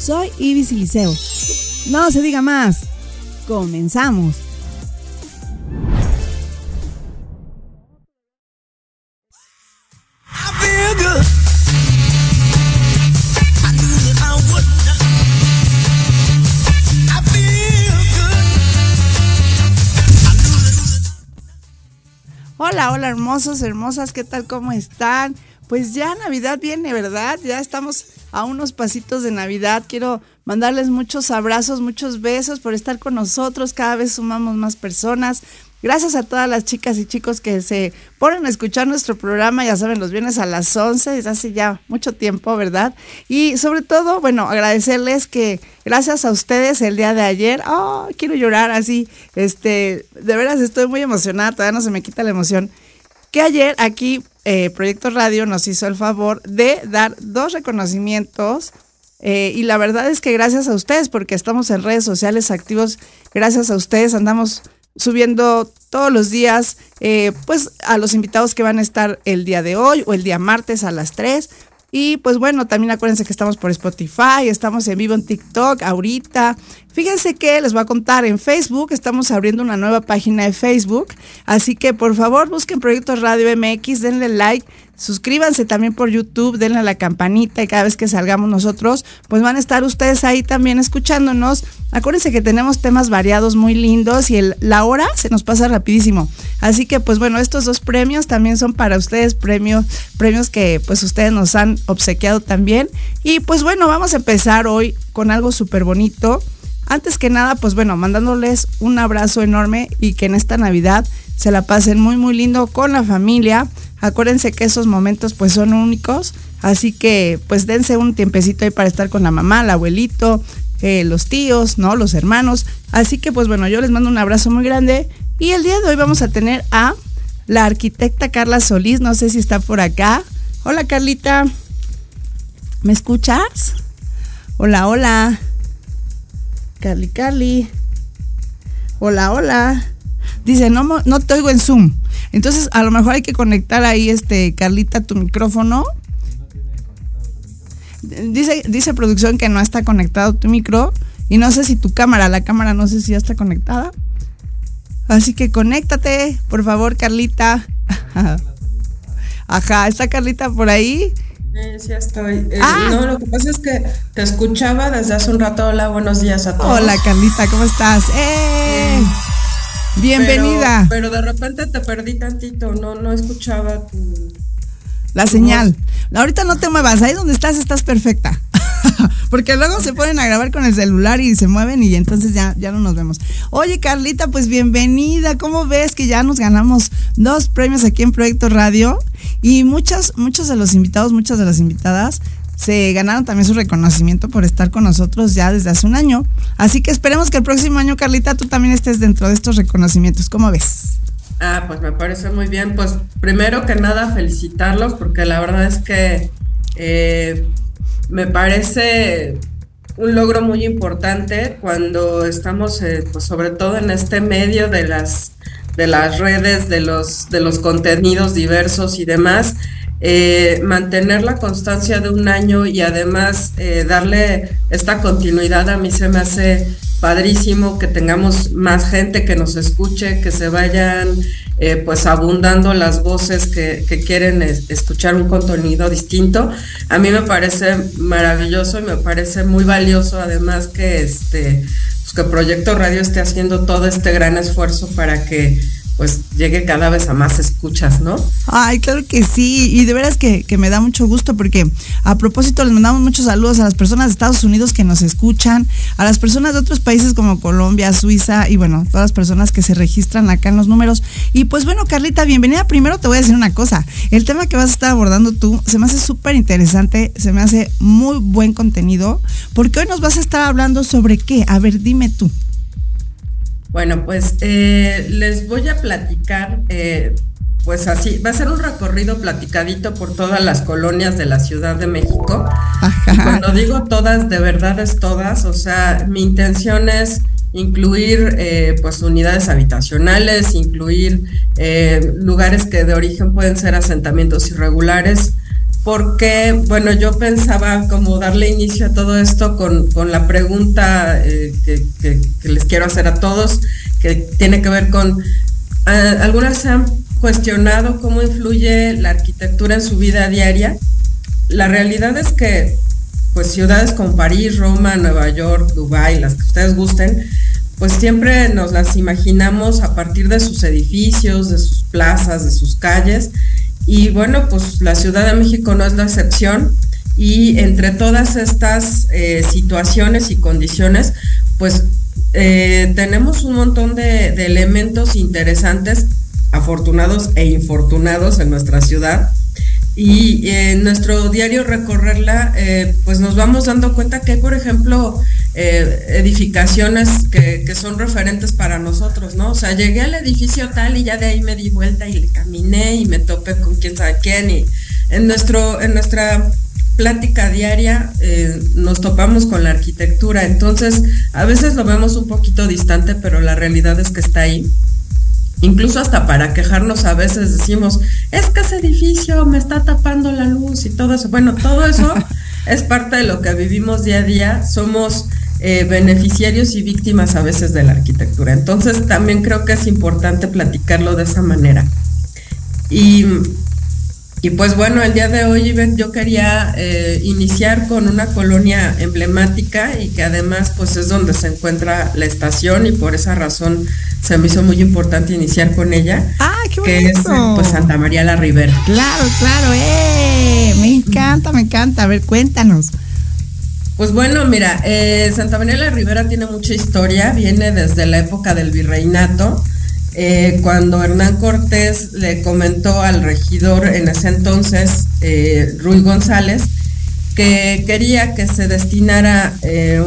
Soy Ibis Liceo. No se diga más. Comenzamos. Hola, hola hermosos, hermosas, ¿qué tal? ¿Cómo están? Pues ya Navidad viene, ¿verdad? Ya estamos a unos pasitos de Navidad. Quiero mandarles muchos abrazos, muchos besos por estar con nosotros. Cada vez sumamos más personas. Gracias a todas las chicas y chicos que se ponen a escuchar nuestro programa, ya saben, los viernes a las 11, desde hace ya mucho tiempo, ¿verdad? Y sobre todo, bueno, agradecerles que gracias a ustedes el día de ayer, oh, quiero llorar así, este, de veras estoy muy emocionada, todavía no se me quita la emoción, que ayer aquí eh, Proyecto Radio nos hizo el favor de dar dos reconocimientos eh, y la verdad es que gracias a ustedes, porque estamos en redes sociales activos, gracias a ustedes andamos subiendo todos los días, eh, pues a los invitados que van a estar el día de hoy o el día martes a las 3. Y pues bueno, también acuérdense que estamos por Spotify, estamos en vivo en TikTok ahorita. Fíjense que les voy a contar en Facebook, estamos abriendo una nueva página de Facebook, así que por favor busquen Proyectos Radio MX, denle like, Suscríbanse también por YouTube, denle a la campanita y cada vez que salgamos nosotros, pues van a estar ustedes ahí también escuchándonos. Acuérdense que tenemos temas variados muy lindos y la hora se nos pasa rapidísimo. Así que pues bueno, estos dos premios también son para ustedes, premios, premios que pues ustedes nos han obsequiado también. Y pues bueno, vamos a empezar hoy con algo súper bonito. Antes que nada, pues bueno, mandándoles un abrazo enorme y que en esta Navidad se la pasen muy muy lindo con la familia. Acuérdense que esos momentos pues son únicos, así que pues dense un tiempecito ahí para estar con la mamá, el abuelito, eh, los tíos, ¿no? Los hermanos. Así que pues bueno, yo les mando un abrazo muy grande y el día de hoy vamos a tener a la arquitecta Carla Solís, no sé si está por acá. Hola Carlita, ¿me escuchas? Hola, hola. Carly, Carly. Hola, hola. Dice, no, no te oigo en Zoom. Entonces, a lo mejor hay que conectar ahí, este, Carlita, tu micrófono. Dice, dice producción que no está conectado tu micro. Y no sé si tu cámara, la cámara no sé si ya está conectada. Así que conéctate, por favor, Carlita. Ajá, ¿está Carlita por ahí? Sí, sí estoy. Eh, ah. No, lo que pasa es que te escuchaba desde hace un rato. Hola, buenos días a todos. Hola, Carlita, ¿cómo estás? ¡Eh! Bienvenida. Pero, de repente te perdí tantito, no, no escuchaba tu... La señal. Ahorita no te muevas, ahí donde estás estás perfecta. Porque luego se ponen a grabar con el celular y se mueven y entonces ya, ya no nos vemos. Oye, Carlita, pues bienvenida. ¿Cómo ves que ya nos ganamos dos premios aquí en Proyecto Radio? Y muchos, muchos de los invitados, muchas de las invitadas se ganaron también su reconocimiento por estar con nosotros ya desde hace un año. Así que esperemos que el próximo año, Carlita, tú también estés dentro de estos reconocimientos. ¿Cómo ves? Ah, pues me parece muy bien. Pues primero que nada felicitarlos porque la verdad es que eh, me parece un logro muy importante cuando estamos, eh, pues sobre todo en este medio de las de las redes, de los, de los contenidos diversos y demás, eh, mantener la constancia de un año y además darle esta continuidad a mí se me hace padrísimo que tengamos más gente que nos escuche, que se vayan eh, pues abundando las voces que, quieren escuchar un contenido distinto. A mí me parece maravilloso y me parece muy valioso además que este pues que Proyecto Radio esté haciendo todo este gran esfuerzo para que pues llegue cada vez a más escuchas, ¿no? Ay, claro que sí, y de veras que, que, me da mucho gusto porque a propósito les mandamos muchos saludos a las personas de Estados Unidos que nos escuchan, a las personas de otros países como Colombia, Suiza y bueno, todas las personas que se registran acá en los números. Y pues bueno, Carlita, bienvenida. Primero te voy a decir una cosa, el tema que vas a estar abordando tú se me hace súper interesante, se me hace muy buen contenido, porque hoy nos vas a estar hablando sobre qué, a ver, dime tú. Bueno, pues eh, les voy a platicar, eh, pues así, va a ser un recorrido platicadito por todas las colonias de la Ciudad de México. Y cuando digo todas, de verdad es todas, o sea, mi intención es incluir eh, pues unidades habitacionales, incluir lugares que de origen pueden ser asentamientos irregulares, porque, bueno, yo pensaba como darle inicio a todo esto con, la pregunta eh, que, les quiero hacer a todos, que tiene que ver con, algunas se han cuestionado cómo influye la arquitectura en su vida diaria. La realidad es que, pues, ciudades como París, Roma, Nueva York, Dubái, las que ustedes gusten, pues siempre nos las imaginamos a partir de sus edificios, de sus plazas, de sus calles, y bueno, pues la Ciudad de México no es la excepción y entre todas estas eh, situaciones y condiciones, pues eh, tenemos un montón de, elementos interesantes, afortunados e infortunados en nuestra ciudad. Y en nuestro diario recorrerla, eh, pues nos vamos dando cuenta que hay, por ejemplo, eh, edificaciones que, son referentes para nosotros, ¿no? O sea, llegué al edificio tal y ya de ahí me di vuelta y le caminé y me topé con quién sabe quién y en, nuestro, en nuestra plática diaria eh, nos topamos con la arquitectura, entonces a veces lo vemos un poquito distante, pero la realidad es que está ahí. Incluso hasta para quejarnos a veces decimos, es que ese edificio me está tapando la luz y todo eso. Bueno, todo eso es parte de lo que vivimos día a día. Somos eh, beneficiarios y víctimas a veces de la arquitectura. Entonces también creo que es importante platicarlo de esa manera. Y, y pues bueno, el día de hoy yo quería eh, iniciar con una colonia emblemática y que además pues es donde se encuentra la estación y por esa razón se me hizo muy importante iniciar con ella. Ah, qué Que es pues Santa María la Ribera. Claro, claro, eh, me encanta, me encanta. A ver, cuéntanos. Pues bueno, mira, eh, Santa María la Ribera tiene mucha historia, viene desde la época del virreinato, eh, cuando Hernán Cortés le comentó al regidor en ese entonces, eh, Ruy González, que quería que se destinara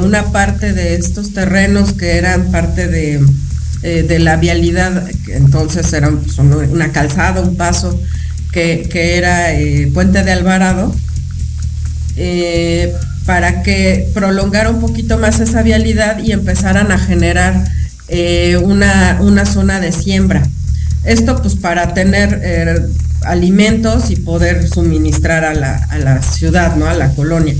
una parte de estos terrenos que eran parte de, la vialidad, que entonces era pues, una calzada, un paso, que, que era Puente de Alvarado, para que prolongara un poquito más esa vialidad y empezaran a generar eh, una, zona de siembra. Esto pues para tener eh, alimentos y poder suministrar a la, ciudad, ¿no? A la colonia.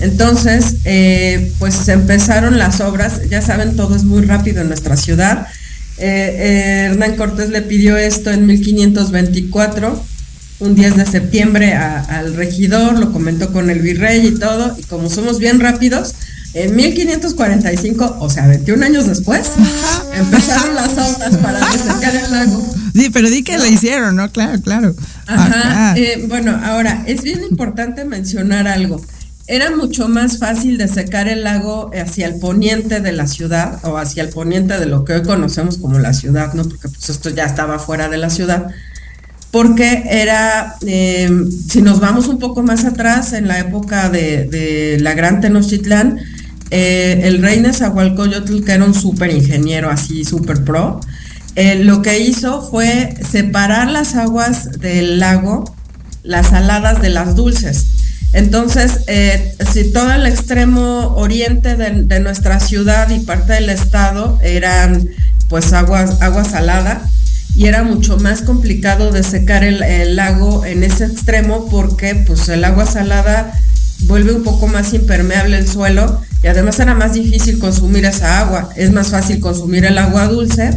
Entonces, eh, pues empezaron las obras, ya saben, todo es muy rápido en nuestra ciudad. Hernán Cortés le pidió esto en 1524 un 10 de septiembre al regidor, lo comentó con el virrey y todo, y como somos bien rápidos, en 1545, o sea, 21 años después, empezaron las obras para desecar el lago. Sí, pero di que lo hicieron, ¿no? Claro, claro. Ajá. Eh, bueno, ahora, es bien importante mencionar algo. Era mucho más fácil de secar el lago hacia el poniente de la ciudad o hacia el poniente de lo que hoy conocemos como la ciudad, ¿no? Porque pues esto ya estaba fuera de la ciudad porque era, eh, si nos vamos un poco más atrás, en la época de, la Gran Tenochtitlán, eh, el rey Nezahualcóyotl, que era un súper ingeniero, así súper pro, eh, lo que hizo fue separar las aguas del lago, las saladas de las dulces. Entonces, si todo el extremo oriente de, nuestra ciudad y parte del estado eran pues aguas, agua salada, y era mucho más complicado de secar el, lago en ese extremo porque pues el agua salada vuelve un poco más impermeable el suelo y además era más difícil consumir esa agua. Es más fácil consumir el agua dulce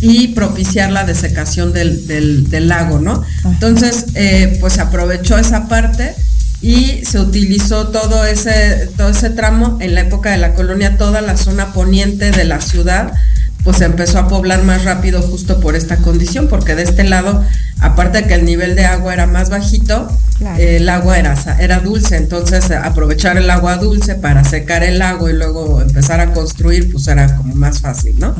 y propiciar la desecación del, del, lago, ¿no? Entonces, eh, pues aprovechó esa parte y se utilizó todo ese, todo ese tramo en la época de la colonia, toda la zona poniente de la ciudad pues se empezó a poblar más rápido justo por esta condición, porque de este lado, aparte de que el nivel de agua era más bajito, el agua era, era dulce, entonces aprovechar el agua dulce para secar el agua y luego empezar a construir, pues era como más fácil, ¿no?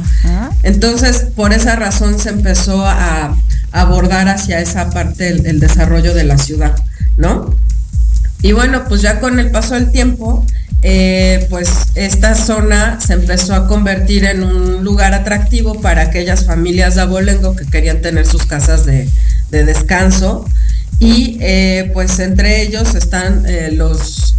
Entonces, por esa razón se empezó a, abordar hacia esa parte el desarrollo de la ciudad, ¿no? Y bueno, pues ya con el paso del tiempo, eh, pues esta zona se empezó a convertir en un lugar atractivo para aquellas familias de abolengo que querían tener sus casas de, descanso. Y eh, pues entre ellos están eh, los,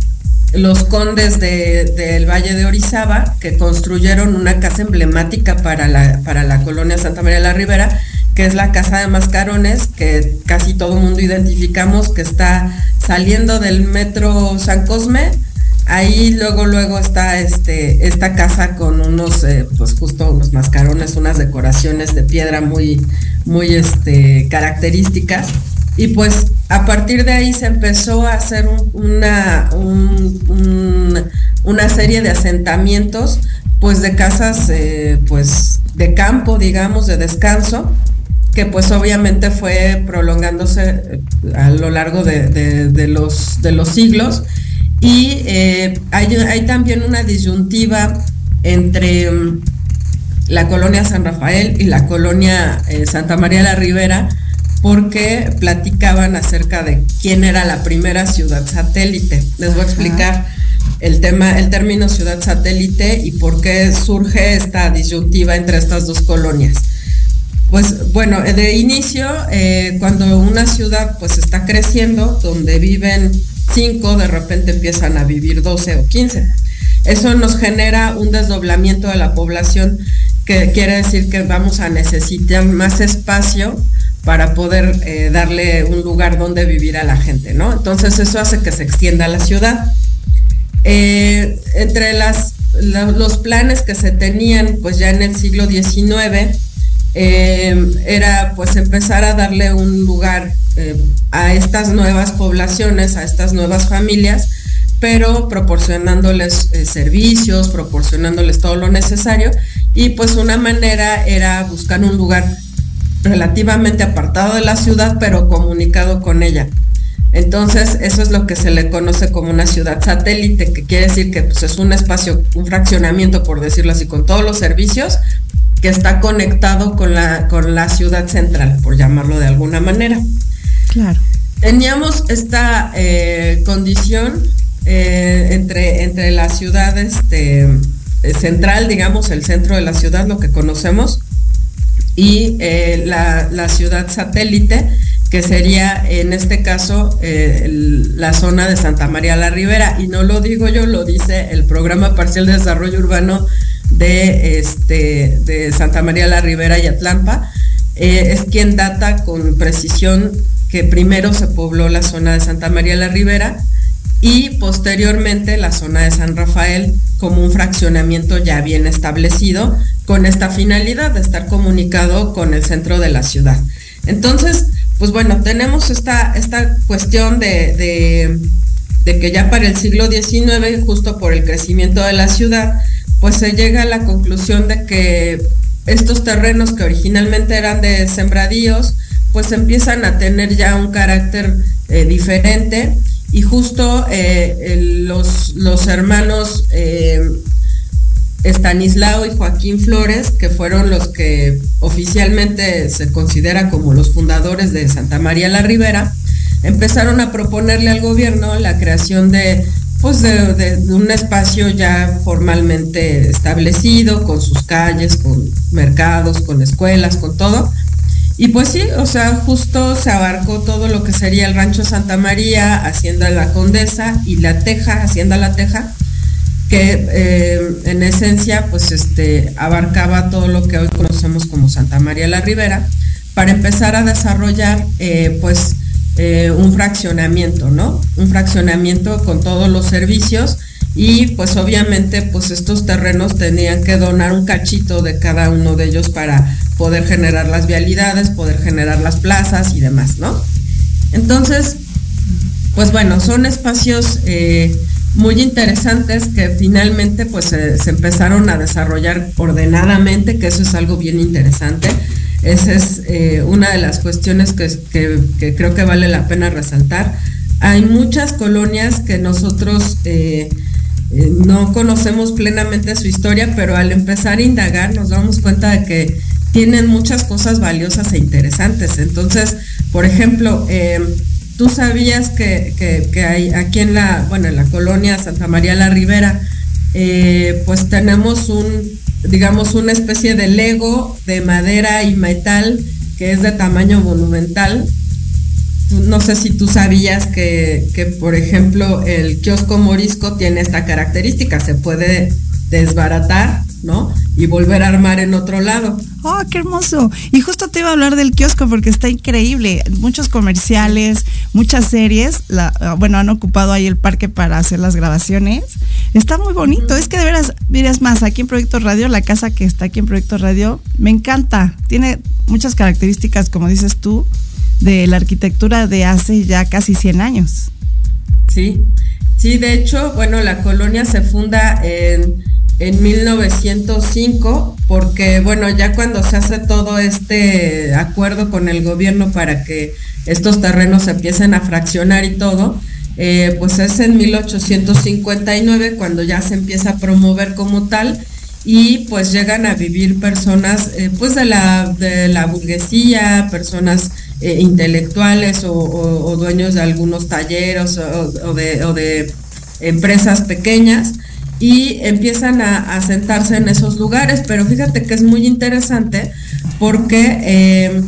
los condes del Valle de Orizaba, que construyeron una casa emblemática para la, para la colonia Santa María de la Ribera, que es la Casa de Mascarones, que casi todo el mundo identificamos, que está saliendo del metro San Cosme Ahí luego, luego está este, esta casa con unos, eh, pues justo unos mascarones, unas decoraciones de piedra muy, muy este, características. Y pues a partir de ahí se empezó a hacer una, una serie de asentamientos, pues de casas, eh, pues de campo, digamos, de descanso, que pues obviamente fue prolongándose eh, a lo largo de, los, de los siglos y eh, hay, también una disyuntiva entre mm, la colonia San Rafael y la colonia eh, Santa María la Ribera, porque platicaban acerca de quién era la primera ciudad satélite. Les voy a explicar el tema, el término ciudad satélite y por qué surge esta disyuntiva entre estas dos colonias. Pues bueno, de inicio, eh, cuando una ciudad pues está creciendo, donde viven 5 de repente empiezan a vivir 12 o 15. Eso nos genera un desdoblamiento de la población que quiere decir que vamos a necesitar más espacio para poder eh, darle un lugar donde vivir a la gente, ¿no? Entonces eso hace que se extienda la ciudad. Eh, entre las, los planes que se tenían pues ya en el siglo XIX eh, era pues empezar a darle un lugar eh, a estas nuevas poblaciones, a estas nuevas familias, pero proporcionándoles eh, servicios, proporcionándoles todo lo necesario. Y pues una manera era buscar un lugar relativamente apartado de la ciudad, pero comunicado con ella. Entonces, eso es lo que se le conoce como una ciudad satélite, que quiere decir que pues, es un espacio, un fraccionamiento, por decirlo así, con todos los servicios, que está conectado con la, con la ciudad central, por llamarlo de alguna manera. Claro. Teníamos esta eh, condición eh, entre, entre la ciudad este, central, digamos, el centro de la ciudad, lo que conocemos, y eh, la, ciudad satélite, que sería en este caso la zona de Santa María la Ribera. Y no lo digo yo, lo dice el Programa Parcial de Desarrollo Urbano de, este, de Santa María la Ribera y Atlampa. es quien data con precisión que primero se pobló la zona de Santa María la Ribera y posteriormente la zona de San Rafael como un fraccionamiento ya bien establecido con esta finalidad de estar comunicado con el centro de la ciudad. Entonces, pues bueno, tenemos esta, esta cuestión de, de que ya para el siglo XIX, justo por el crecimiento de la ciudad, pues se llega a la conclusión de que estos terrenos que originalmente eran de sembradíos, pues empiezan a tener ya un carácter eh, diferente. Y justo eh, los, los, hermanos eh, Estanislao y Joaquín Flores, que fueron los que oficialmente se considera como los fundadores de Santa María la Ribera, empezaron a proponerle al gobierno la creación de pues de, un espacio ya formalmente establecido, con sus calles, con mercados, con escuelas, con todo, y pues sí, o sea, justo se abarcó todo lo que sería el rancho Santa María, Hacienda La Condesa y La Teja, Hacienda La Teja, que eh, en esencia pues este abarcaba todo lo que hoy conocemos como Santa María la Ribera, para empezar a desarrollar eh, pues eh, un fraccionamiento, ¿no? Un fraccionamiento con todos los servicios y pues obviamente pues estos terrenos tenían que donar un cachito de cada uno de ellos para poder generar las vialidades, poder generar las plazas y demás, ¿no? Entonces, pues bueno, son espacios eh, muy interesantes que finalmente pues se, empezaron a desarrollar ordenadamente, que eso es algo bien interesante. Esa es eh, una de las cuestiones que, que, creo que vale la pena resaltar. Hay muchas colonias que nosotros eh, eh, no conocemos plenamente su historia, pero al empezar a indagar nos damos cuenta de que tienen muchas cosas valiosas e interesantes. Entonces, por ejemplo, tú sabías que, hay aquí en la, bueno, en la colonia Santa María la Ribera, pues tenemos un digamos, una especie de Lego de madera y metal que es de tamaño monumental. No sé si tú sabías que, que, por ejemplo, el kiosco morisco tiene esta característica, se puede desbaratar ¿no? Y volver a armar en otro lado. ¡Oh, qué hermoso! Y justo te iba a hablar del kiosco porque está increíble. Muchos comerciales, muchas series, la, bueno, han ocupado ahí el parque para hacer las grabaciones. Está muy bonito. Es que de veras, miras más, aquí en Proyecto Radio, la casa que está aquí en Proyecto Radio, me encanta. Tiene muchas características, como dices tú, de la arquitectura de hace ya casi 100 años. Sí, sí, de hecho, bueno, la colonia se funda en en 1905, porque bueno, ya cuando se hace todo este acuerdo con el gobierno para que estos terrenos se empiecen a fraccionar y todo, eh, pues es en 1859 cuando ya se empieza a promover como tal y pues llegan a vivir personas eh, pues de la, de la burguesía, personas eh, intelectuales o, dueños de algunos de, o de empresas pequeñas y empiezan a, sentarse en esos lugares. Pero fíjate que es muy interesante porque eh,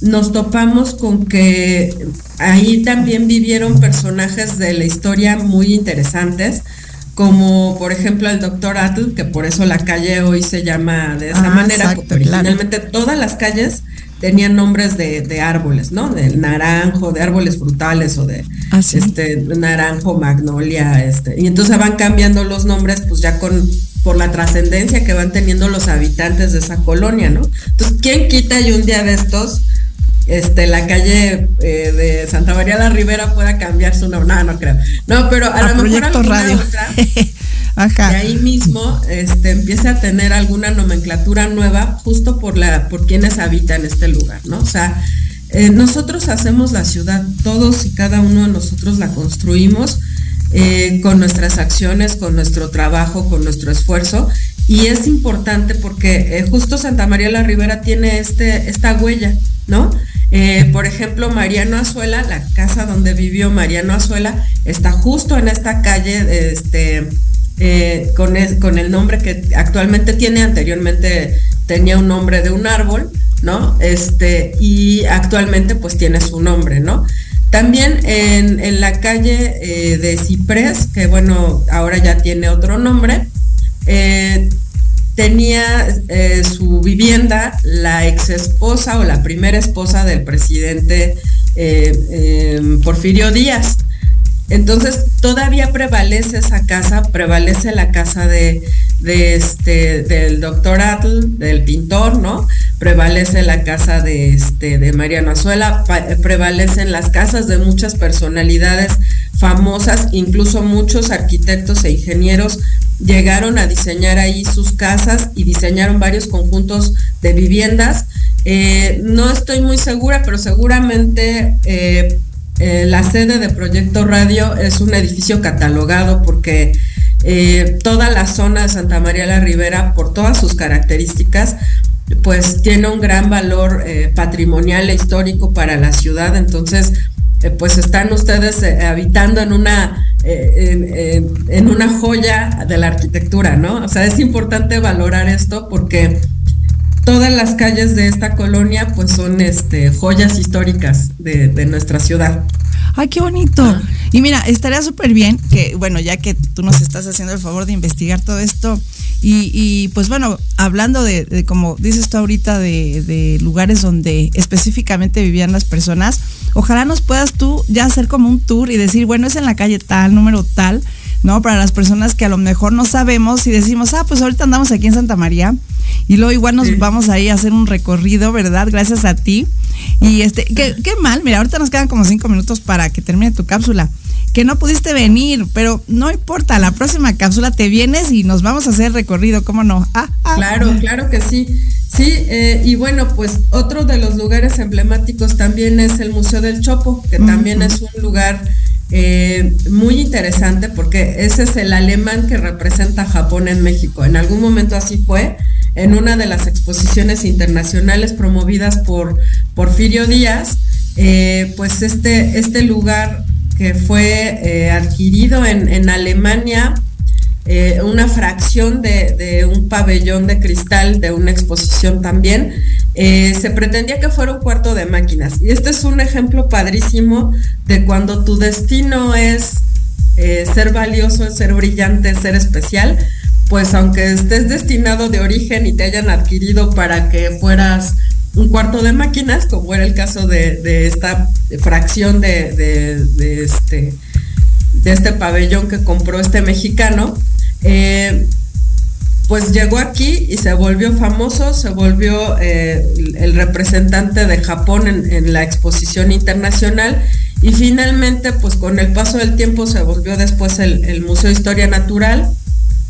nos topamos con que ahí también vivieron personajes de la historia muy interesantes, como por ejemplo el doctor Atl, que por eso la calle hoy se llama de esa ah, manera, porque originalmente todas las calles tenían nombres de, árboles, ¿no? Del naranjo, de árboles frutales o de ah, este naranjo, magnolia, este. Y entonces van cambiando los nombres, pues ya con por la trascendencia que van teniendo los habitantes de esa colonia, ¿no? Entonces, ¿quién quita y un día de estos este, la calle eh, de Santa María la Ribera pueda cambiar su nombre. No, no creo. No, pero a, lo mejor alguna radio. otra, Y ahí mismo este, empieza a tener alguna nomenclatura nueva justo por, la, por quienes habitan este lugar, ¿no? O sea, eh, nosotros hacemos la ciudad, todos y cada uno de nosotros la construimos eh, con nuestras acciones, con nuestro trabajo, con nuestro esfuerzo. Y es importante porque justo Santa María la Ribera tiene este, esta huella, ¿no? Eh, por ejemplo, Mariano Azuela, la casa donde vivió Mariano Azuela, está justo en esta calle, este, eh, con, con, el nombre que actualmente tiene, anteriormente tenía un nombre de un árbol, ¿no? Este, y actualmente pues tiene su nombre, ¿no? También en, la calle eh, de Ciprés, que bueno, ahora ya tiene otro nombre, tenía eh, su vivienda la ex esposa o la primera esposa del presidente Porfirio Díaz. Entonces todavía prevalece esa casa, prevalece la casa de, este, del doctor Atl, del pintor, ¿no? Prevalece la casa de, este, de Mariano Azuela, prevalecen las casas de muchas personalidades famosas, incluso muchos arquitectos e ingenieros llegaron a diseñar ahí sus casas y diseñaron varios conjuntos de viviendas. Eh, no estoy muy segura, pero seguramente eh, eh, la sede de Proyecto Radio es un edificio catalogado porque toda la zona de Santa María la Ribera, por todas sus características, pues tiene un gran valor patrimonial e histórico para la ciudad. Entonces, pues están ustedes habitando en una eh, en, una joya de la arquitectura, ¿no? O sea, es importante valorar esto porque todas las calles de esta colonia pues son este, joyas históricas de, nuestra ciudad. Ay, qué bonito. Y mira, estaría súper bien que, bueno, ya que tú nos estás haciendo el favor de investigar todo esto, y, pues bueno, hablando de, como dices tú ahorita, de, de, lugares donde específicamente vivían las personas, ojalá nos puedas tú ya hacer como un tour y decir, bueno, es en la calle tal, número tal, ¿no? Para las personas que a lo mejor no sabemos y decimos, ah, pues ahorita andamos aquí en Santa María y luego igual nos vamos ahí a hacer un recorrido, ¿verdad? Gracias a ti. Y este, qué, qué mal, mira, ahorita nos quedan como cinco minutos para que termine tu cápsula. que no pudiste venir, pero no importa, la próxima cápsula te vienes y nos vamos a hacer recorrido, ¿cómo no? Ah, ah. Claro, claro que sí. Sí, eh, y bueno, pues otro de los lugares emblemáticos también es el Museo del Chopo, que también es un lugar eh, muy interesante porque ese es el alemán que representa Japón en México. En algún momento así fue, en una de las exposiciones internacionales promovidas por Porfirio Díaz, eh, pues este, este lugar que fue eh, adquirido en, Alemania, una fracción de, un pabellón de cristal de una exposición también, se pretendía que fuera un cuarto de máquinas. Y este es un ejemplo padrísimo de cuando tu destino es ser valioso, ser brillante, ser especial, pues aunque estés destinado de origen y te hayan adquirido para que fueras un cuarto de máquinas, como era el caso de, esta fracción de, este, de este pabellón que compró este mexicano, eh, pues llegó aquí y se volvió famoso, se volvió eh, el representante de Japón en, la exposición internacional y finalmente pues con el paso del tiempo se volvió después el, el Museo de Historia Natural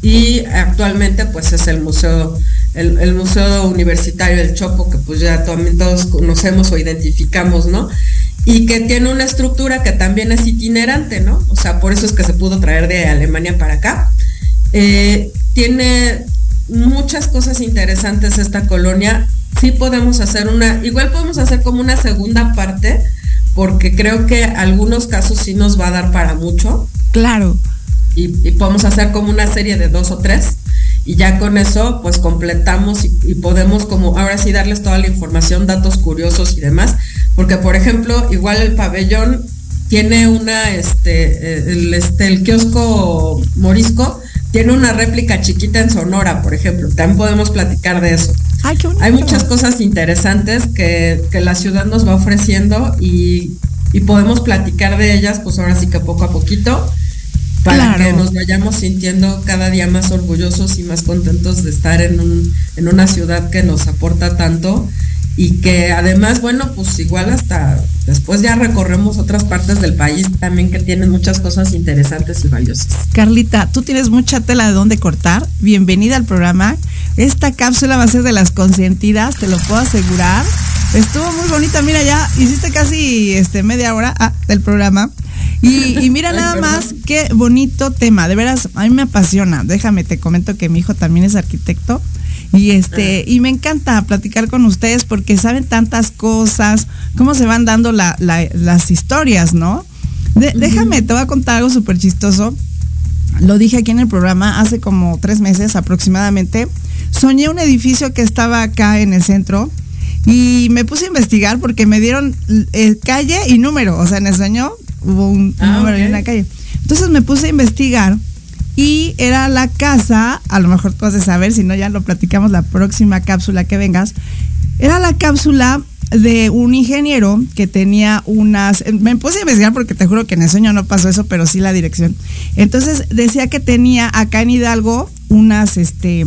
y actualmente pues es el museo el, museo universitario del Chopo que pues ya también todos conocemos o identificamos no y que tiene una estructura que también es itinerante no o sea por eso es que se pudo traer de Alemania para acá eh, tiene muchas cosas interesantes esta colonia. Sí podemos hacer una igual podemos hacer como una segunda parte porque creo que algunos casos sí nos va a dar para mucho. Claro. Y, podemos hacer como una serie de dos o tres y ya con eso pues completamos y, podemos como ahora sí darles toda la información, datos curiosos y demás, porque por ejemplo igual el pabellón tiene una, este, el, este, el kiosco morisco tiene una réplica chiquita en Sonora, por ejemplo, también podemos platicar de eso. Hay muchas cosas interesantes que, que la ciudad nos va ofreciendo y, y podemos platicar de ellas pues ahora sí que poco a poquito para que nos vayamos sintiendo cada día más orgullosos y más contentos de estar en, un, en una ciudad que nos aporta tanto y que además, bueno, pues igual hasta después ya recorremos otras partes del país también que tienen muchas cosas interesantes y valiosas. Carlita, tú tienes mucha tela de dónde cortar. Bienvenida al programa. Esta cápsula va a ser de las consentidas, te lo puedo asegurar. Estuvo muy bonita, mira ya, hiciste casi este media hora ah, del programa. Y, mira nada más qué bonito tema, de veras, a mí me apasiona. Déjame, te comento que mi hijo también es arquitecto. Y este, y me encanta platicar con ustedes porque saben tantas cosas, cómo se van dando las historias, ¿no? Déjame, te voy a contar algo súper chistoso. Lo dije aquí en el programa hace como tres meses aproximadamente. Soñé un edificio que estaba acá en el centro y me puse a investigar porque me dieron eh, calle y número. O sea, en el sueño hubo un, ah, número en la calle. Entonces me puse a investigar y era la casa, a lo mejor tú has de saber, si no ya lo platicamos la próxima cápsula que vengas, era la cápsula de un ingeniero que tenía unas, me puse a investigar porque te juro que en el sueño no pasó eso, pero sí la dirección. Entonces decía que tenía acá en Hidalgo unas, este,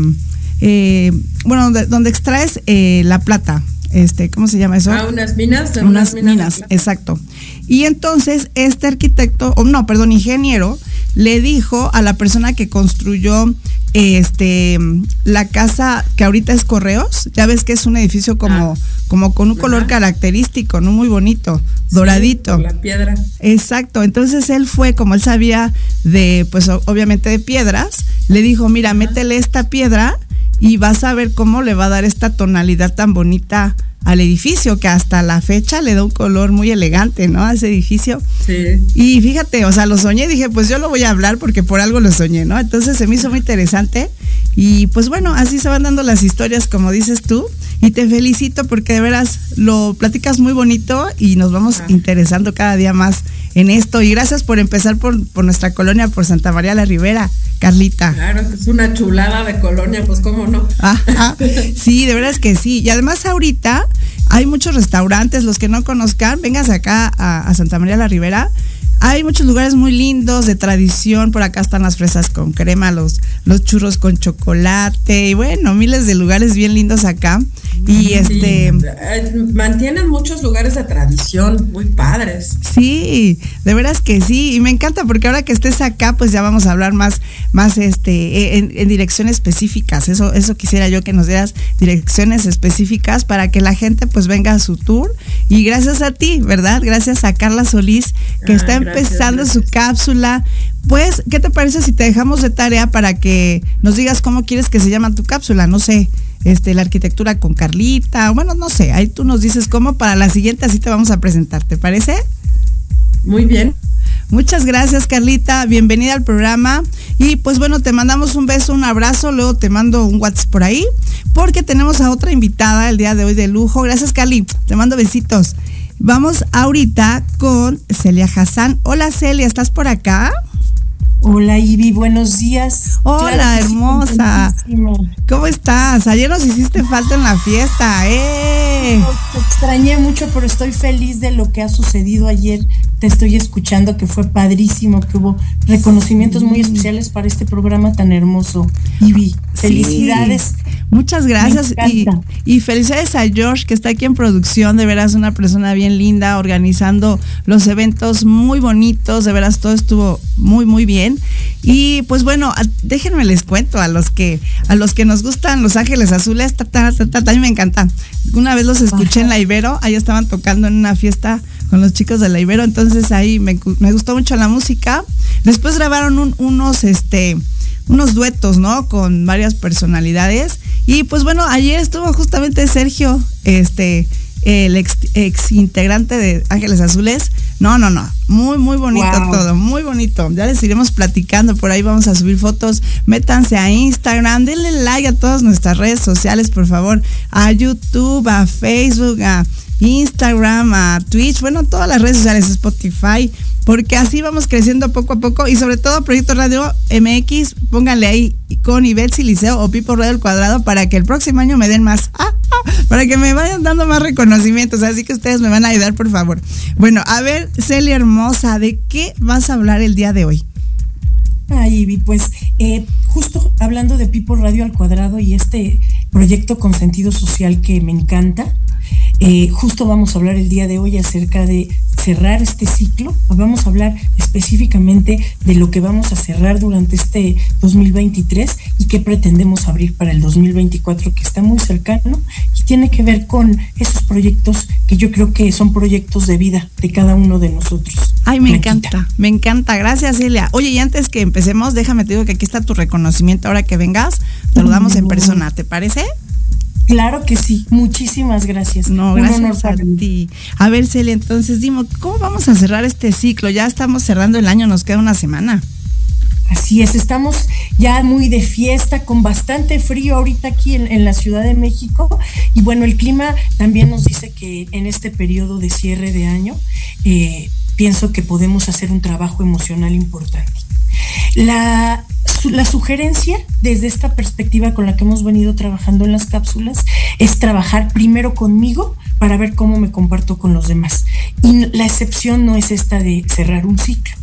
eh, bueno, donde, extraes eh, la plata, este, ¿cómo se llama eso? Ah, unas minas. Unas, minas, exacto. Y entonces este arquitecto, o no, perdón, ingeniero, le dijo a la persona que construyó este la casa que ahorita es Correos, ya ves que es un edificio como, ah. como con un color característico, no muy bonito, doradito. la piedra. Exacto. Entonces él fue, como él sabía de, pues obviamente de piedras, le dijo, mira, métele esta piedra y vas a ver cómo le va a dar esta tonalidad tan bonita al edificio, que hasta la fecha le da un color muy elegante, ¿no? A ese edificio. Sí. Y fíjate, o sea, lo soñé y dije, pues yo lo voy a hablar porque por algo lo soñé, ¿no? Entonces se me hizo muy interesante. Y pues bueno, así se van dando las historias, como dices tú. Y te felicito porque de veras lo platicas muy bonito y nos vamos ah. interesando cada día más en esto. Y gracias por empezar por, por nuestra colonia, por Santa María la Ribera. Carlita. Claro, es una chulada de colonia, pues cómo no. sí, de verdad es que sí. Y además ahorita hay muchos restaurantes, los que no conozcan, vengas acá a, Santa María la Ribera. Hay muchos lugares muy lindos de tradición. Por acá están las fresas con crema, los, los churros con chocolate y bueno, miles de lugares bien lindos acá. Y este. Mantienen muchos lugares de tradición muy padres. Sí, de veras que sí. Y me encanta porque ahora que estés acá, pues ya vamos a hablar más, más este, en, en direcciones específicas. Eso, eso quisiera yo que nos dieras direcciones específicas para que la gente pues venga a su tour. Y gracias a ti, ¿verdad? Gracias a Carla Solís, que está empezando su cápsula. Pues, ¿qué te parece si te dejamos de tarea para que nos digas cómo quieres que se llama tu cápsula? No sé, este, la arquitectura con Carlita, bueno, no sé, ahí tú nos dices cómo para la siguiente así te vamos a presentar, ¿te parece? Muy bien. Muchas gracias, Carlita. Bienvenida al programa. Y pues bueno, te mandamos un beso, un abrazo. Luego te mando un WhatsApp por ahí, porque tenemos a otra invitada el día de hoy de lujo. Gracias, Carly. Te mando besitos. Vamos ahorita con Celia Hassan. Hola, Celia, ¿estás por acá? Hola Ivy, buenos días. Hola, hermosa. ¿Cómo estás? Ayer nos hiciste falta en la fiesta, ¡eh! Te extrañé mucho, pero estoy feliz de lo que ha sucedido ayer. Te estoy escuchando, que fue padrísimo, que hubo reconocimientos muy especiales para este programa tan hermoso. Ivy, felicidades. Muchas gracias y, y, felicidades a George que está aquí en producción, de veras una persona bien linda, organizando los eventos muy bonitos, de veras todo estuvo muy muy bien. Y pues bueno, déjenme les cuento a los que a los que nos gustan Los Ángeles Azules, a mí me encanta. Una vez los escuché en la Ibero, ahí estaban tocando en una fiesta con los chicos de la Ibero, entonces ahí me, me gustó mucho la música. Después grabaron unos este unos duetos, ¿no? Con varias personalidades. Y pues bueno, ayer estuvo justamente Sergio, este, el ex, integrante de Ángeles Azules. No, no, no. Muy, muy bonito todo. Muy bonito. Ya les iremos platicando. Por ahí vamos a subir fotos. Métanse a Instagram. Denle like a todas nuestras redes sociales, por favor. A YouTube, a Facebook, a Instagram, a Twitch. Bueno, todas las redes sociales, Spotify porque así vamos creciendo poco a poco y sobre todo Proyecto Radio MX, pónganle ahí con Ibetsi Liceo o Pipo Radio al cuadrado para que el próximo año me den más, ah, ah, para que me vayan dando más reconocimientos, así que ustedes me van a ayudar por favor. Bueno, a ver, Celia Hermosa, ¿de qué vas a hablar el día de hoy? Ay, Ivy, pues eh, justo hablando de Pipo Radio al cuadrado y este proyecto con sentido social que me encanta, eh, justo vamos a hablar el día de hoy acerca de cerrar este ciclo. Vamos a hablar específicamente de lo que vamos a cerrar durante este 2023 y qué pretendemos abrir para el 2024 que está muy cercano y tiene que ver con esos proyectos que yo creo que son proyectos de vida de cada uno de nosotros. Ay, me encanta, me encanta. Gracias, Celia. Oye, y antes que empecemos, déjame te digo que aquí está tu reconocimiento ahora que vengas. Te lo damos en persona, ¿te parece? Claro que sí, muchísimas gracias. No, gracias a ti. A ver, Celia, entonces dime, ¿cómo vamos a cerrar este ciclo? Ya estamos cerrando el año, nos queda una semana. Así es, estamos ya muy de fiesta, con bastante frío ahorita aquí en, la Ciudad de México. Y bueno, el clima también nos dice que en este periodo de cierre de año, eh, pienso que podemos hacer un trabajo emocional importante. La, la sugerencia desde esta perspectiva con la que hemos venido trabajando en las cápsulas es trabajar primero conmigo para ver cómo me comparto con los demás. Y la excepción no es esta de cerrar un ciclo.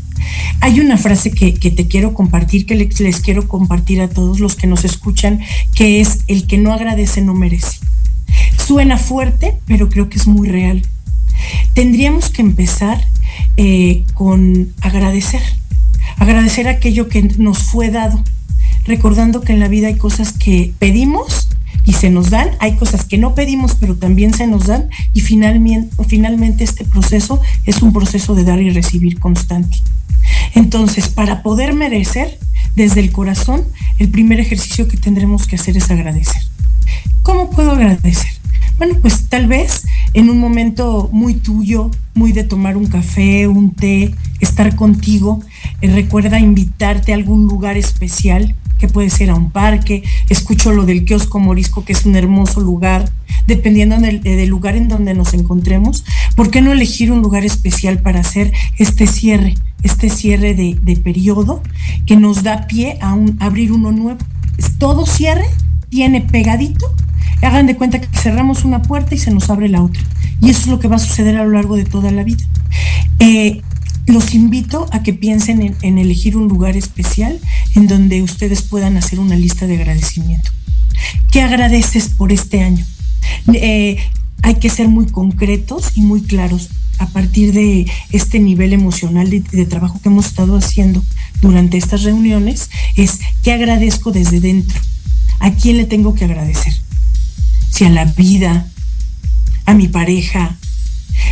Hay una frase que, te quiero compartir, que les, les quiero compartir a todos los que nos escuchan, que es el que no agradece no merece. Suena fuerte, pero creo que es muy real. Tendríamos que empezar eh, con agradecer agradecer aquello que nos fue dado, recordando que en la vida hay cosas que pedimos y se nos dan, hay cosas que no pedimos pero también se nos dan y finalmente, este proceso es un proceso de dar y recibir constante. Entonces, para poder merecer desde el corazón, el primer ejercicio que tendremos que hacer es agradecer. ¿Cómo puedo agradecer? Bueno, pues tal vez en un momento muy tuyo, muy de tomar un café, un té, estar contigo, eh, recuerda invitarte a algún lugar especial, que puede ser a un parque, escucho lo del kiosco morisco, que es un hermoso lugar, dependiendo del, del, lugar en donde nos encontremos, ¿por qué no elegir un lugar especial para hacer este cierre, este cierre de, de periodo que nos da pie a un, abrir uno nuevo? Todo cierre tiene pegadito Hagan de cuenta que cerramos una puerta y se nos abre la otra. Y eso es lo que va a suceder a lo largo de toda la vida. Eh, los invito a que piensen en, elegir un lugar especial en donde ustedes puedan hacer una lista de agradecimiento. ¿Qué agradeces por este año? Eh, hay que ser muy concretos y muy claros a partir de este nivel emocional de, de, trabajo que hemos estado haciendo durante estas reuniones, es qué agradezco desde dentro, a quién le tengo que agradecer, si a la vida, a mi pareja,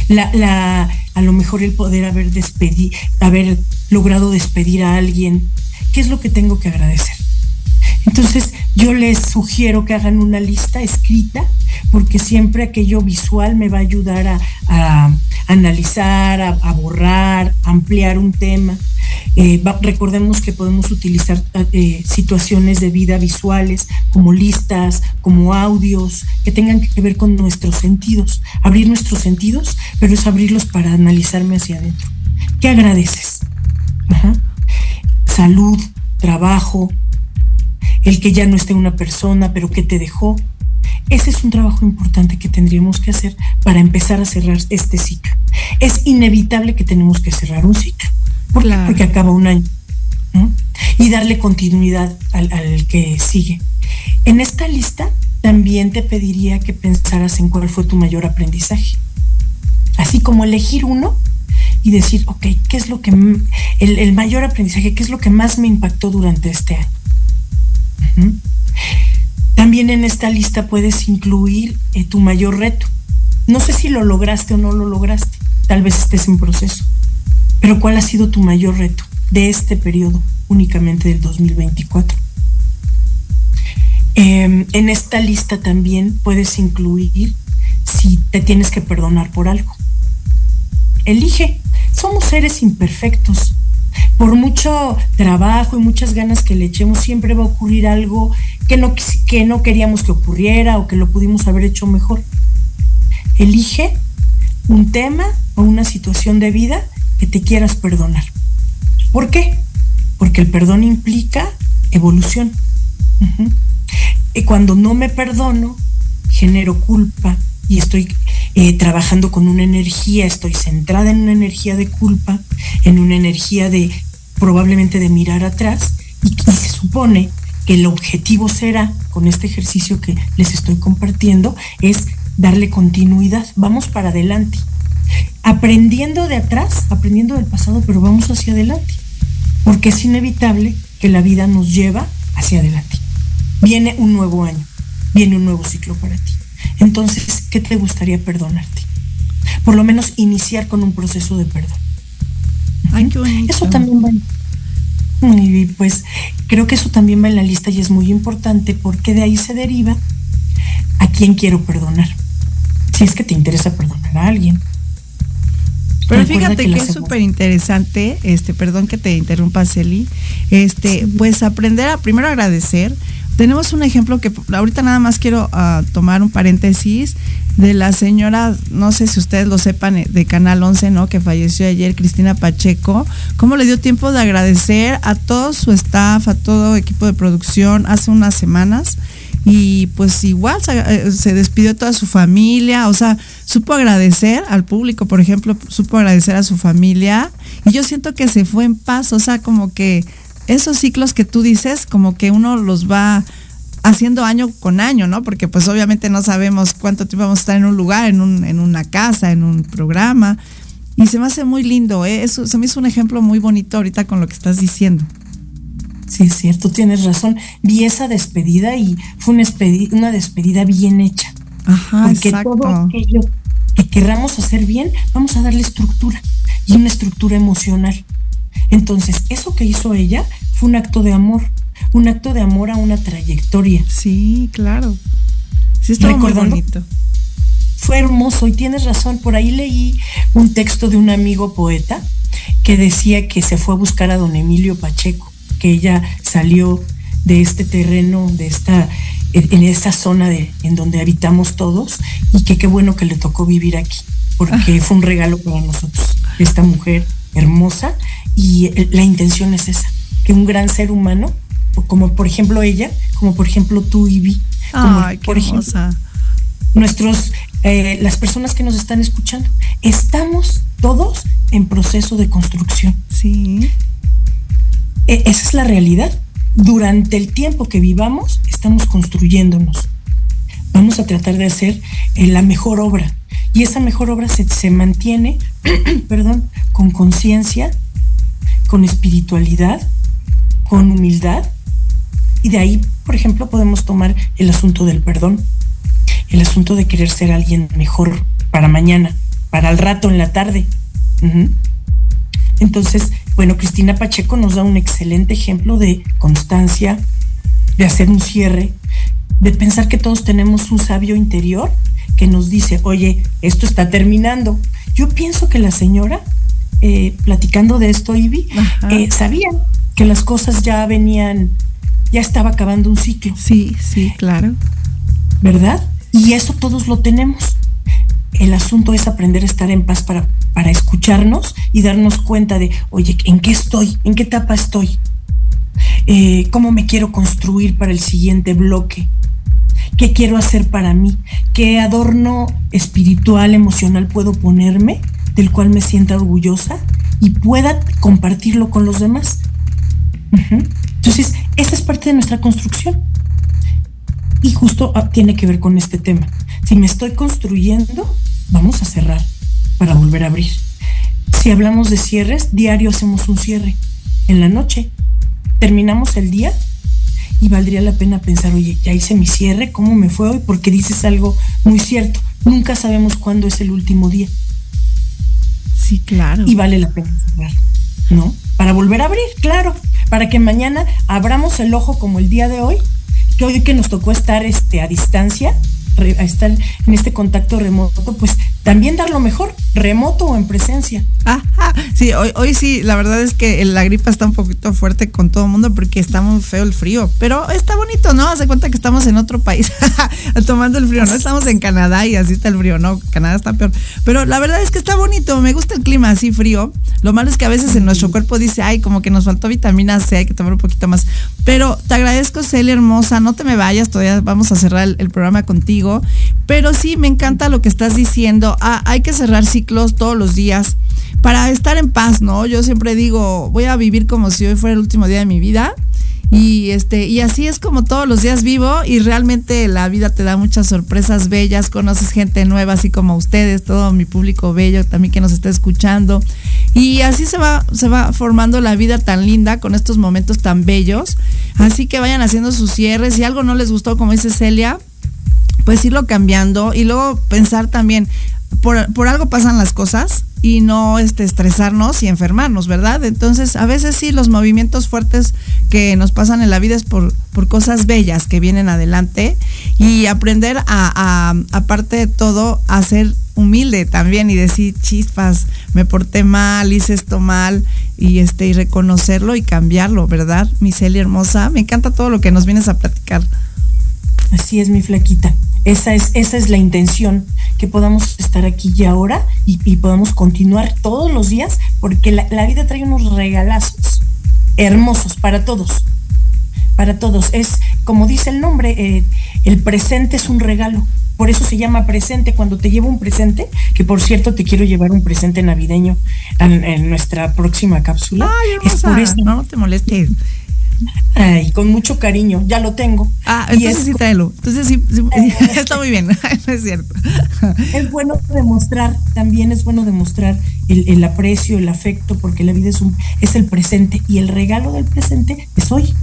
la, la, a lo mejor el poder haber haber logrado despedir a alguien, ¿qué es lo que tengo que agradecer? Entonces yo les sugiero que hagan una lista escrita porque siempre aquello visual me va a ayudar a, analizar, a, a, borrar, ampliar un tema. Eh, recordemos que podemos utilizar eh, situaciones de vida visuales como listas, como audios, que tengan que ver con nuestros sentidos. Abrir nuestros sentidos, pero es abrirlos para analizarme hacia adentro. ¿Qué agradeces? Salud, trabajo, el que ya no esté una persona, pero que te dejó. Ese es un trabajo importante que tendríamos que hacer para empezar a cerrar este ciclo. Es inevitable que tenemos que cerrar un ciclo, ¿Por claro. porque acaba un año, ¿no? y darle continuidad al, al que sigue. En esta lista también te pediría que pensaras en cuál fue tu mayor aprendizaje. Así como elegir uno y decir, ok, ¿qué es lo que, el, el mayor aprendizaje, qué es lo que más me impactó durante este año? También en esta lista puedes incluir eh, tu mayor reto. No sé si lo lograste o no lo lograste, tal vez estés en proceso, pero ¿cuál ha sido tu mayor reto de este periodo únicamente del 2024? Eh, en esta lista también puedes incluir si te tienes que perdonar por algo. Elige, somos seres imperfectos, por mucho trabajo y muchas ganas que le echemos, siempre va a ocurrir algo que no, que no queríamos que ocurriera o que lo pudimos haber hecho mejor. Elige un tema o una situación de vida que te quieras perdonar. ¿Por qué? Porque el perdón implica evolución. Y cuando no me perdono, genero culpa y estoy eh, trabajando con una energía, estoy centrada en una energía de culpa, en una energía de probablemente de mirar atrás y, y se supone que el objetivo será, con este ejercicio que les estoy compartiendo, es darle continuidad, vamos para adelante, aprendiendo de atrás, aprendiendo del pasado, pero vamos hacia adelante, porque es inevitable que la vida nos lleva hacia adelante. Viene un nuevo año, viene un nuevo ciclo para ti. Entonces, ¿qué te gustaría perdonarte? Por lo menos iniciar con un proceso de perdón. Ay, qué bonito. Eso también va. Y pues creo que eso también va en la lista y es muy importante porque de ahí se deriva a quién quiero perdonar. Si es que te interesa perdonar a alguien. Pero Recuerda fíjate que, que es súper interesante, este, perdón que te interrumpa, Celi, este, sí. pues aprender a primero agradecer, tenemos un ejemplo que ahorita nada más quiero uh, tomar un paréntesis de la señora, no sé si ustedes lo sepan, eh, de Canal 11, ¿no? Que falleció ayer, Cristina Pacheco, cómo le dio tiempo de agradecer a todo su staff, a todo equipo de producción hace unas semanas y pues igual eh, se, despidió toda su familia, o sea, supo agradecer al público, por ejemplo, supo agradecer a su familia. Y yo siento que se fue en paz, o sea, como que esos ciclos que tú dices, como que uno los va haciendo año con año, ¿no? Porque pues obviamente no sabemos cuánto tiempo vamos a estar en un lugar, en, un, en una casa, en un programa. Y se me hace muy lindo, ¿eh? Eso, se me hizo un ejemplo muy bonito ahorita con lo que estás diciendo. Sí, es cierto, tienes razón. Vi esa despedida y fue una despedida, una despedida bien hecha. Ajá, Porque exacto. todo aquello que querramos hacer bien, vamos a darle estructura y una estructura emocional. Entonces, eso que hizo ella fue un acto de amor, un acto de amor a una trayectoria. Sí, claro. Sí, está muy bonito. Fue hermoso y tienes razón. Por ahí leí un texto de un amigo poeta que decía que se fue a buscar a don Emilio Pacheco, que ella salió de este terreno, de esta, en esta zona de, en donde habitamos todos, y que qué bueno que le tocó vivir aquí, porque fue un regalo para nosotros, esta mujer hermosa, y la intención es esa, que un gran ser humano, como por ejemplo ella, como por ejemplo tú, Ivy, como Ay, por ejemplo, nuestros, eh, las personas que nos están escuchando, estamos todos en proceso de construcción. Sí. E esa es la realidad. Durante el tiempo que vivamos, estamos construyéndonos. Vamos a tratar de hacer eh, la mejor obra. Y esa mejor obra se, se mantiene, perdón, con conciencia, con espiritualidad, con humildad. Y de ahí, por ejemplo, podemos tomar el asunto del perdón, el asunto de querer ser alguien mejor para mañana, para el rato en la tarde. Entonces, bueno, Cristina Pacheco nos da un excelente ejemplo de constancia, de hacer un cierre, de pensar que todos tenemos un sabio interior que nos dice, oye, esto está terminando. Yo pienso que la señora, eh, platicando de esto, Ivy, eh, sabía que las cosas ya venían, ya estaba acabando un ciclo. Sí, sí, claro. ¿Verdad? Y eso todos lo tenemos. El asunto es aprender a estar en paz para, para escucharnos y darnos cuenta de, oye, ¿en qué estoy? ¿En qué etapa estoy? Eh, ¿Cómo me quiero construir para el siguiente bloque? ¿Qué quiero hacer para mí? ¿Qué adorno espiritual, emocional puedo ponerme del cual me sienta orgullosa y pueda compartirlo con los demás? Entonces, esa es parte de nuestra construcción. Y justo ah, tiene que ver con este tema. Si me estoy construyendo, vamos a cerrar para volver a abrir. Si hablamos de cierres, diario hacemos un cierre. En la noche terminamos el día y valdría la pena pensar, oye, ya hice mi cierre, ¿cómo me fue hoy? Porque dices algo muy cierto. Nunca sabemos cuándo es el último día. Sí, claro. Y vale la pena cerrar, ¿no? Para volver a abrir, claro. Para que mañana abramos el ojo como el día de hoy hoy que nos tocó estar este, a distancia, estar en este contacto remoto, pues también dar lo mejor, remoto o en presencia. Ajá, sí, hoy, hoy sí, la verdad es que la gripa está un poquito fuerte con todo el mundo porque está muy feo el frío, pero está bonito, ¿no? Hace cuenta que estamos en otro país tomando el frío, no estamos en Canadá y así está el frío, no, Canadá está peor, pero la verdad es que está bonito, me gusta el clima así frío, lo malo es que a veces en nuestro cuerpo dice, ay, como que nos faltó vitamina C, hay que tomar un poquito más, pero te agradezco, Celia hermosa, no te me vayas, todavía vamos a cerrar el programa contigo, pero sí, me encanta lo que estás diciendo, Ah, hay que cerrar ciclos todos los días para estar en paz, ¿no? Yo siempre digo, voy a vivir como si hoy fuera el último día de mi vida. Y este, y así es como todos los días vivo, y realmente la vida te da muchas sorpresas bellas, conoces gente nueva, así como ustedes, todo mi público bello también que nos está escuchando. Y así se va, se va formando la vida tan linda con estos momentos tan bellos. Así que vayan haciendo sus cierres. Si algo no les gustó, como dice Celia, pues irlo cambiando y luego pensar también, por, algo pasan las cosas y no este, estresarnos y enfermarnos, ¿verdad? Entonces, a veces sí, los movimientos fuertes que nos pasan en la vida es por, por cosas bellas que vienen adelante y aprender a, aparte de todo, a ser humilde también y decir, chispas, me porté mal, hice esto mal y este y reconocerlo y cambiarlo, ¿verdad? Mi Celia hermosa, me encanta todo lo que nos vienes a platicar. Así es, mi flaquita. Esa es, esa es la intención, que podamos estar aquí y ahora y, podamos continuar todos los días, porque la, vida trae unos regalazos hermosos para todos. Para todos. Es, como dice el nombre, eh, el presente es un regalo. Por eso se llama presente. Cuando te llevo un presente, que por cierto te quiero llevar un presente navideño en, nuestra próxima cápsula. Ay, es por eso. No te molestes. Ay, con mucho cariño, ya lo tengo. Ah, entonces sí tráelo. Entonces sí, está muy bien, es cierto. Es bueno demostrar, también es bueno demostrar el, aprecio, el afecto, porque la vida es, un, es el presente y el regalo del presente es hoy.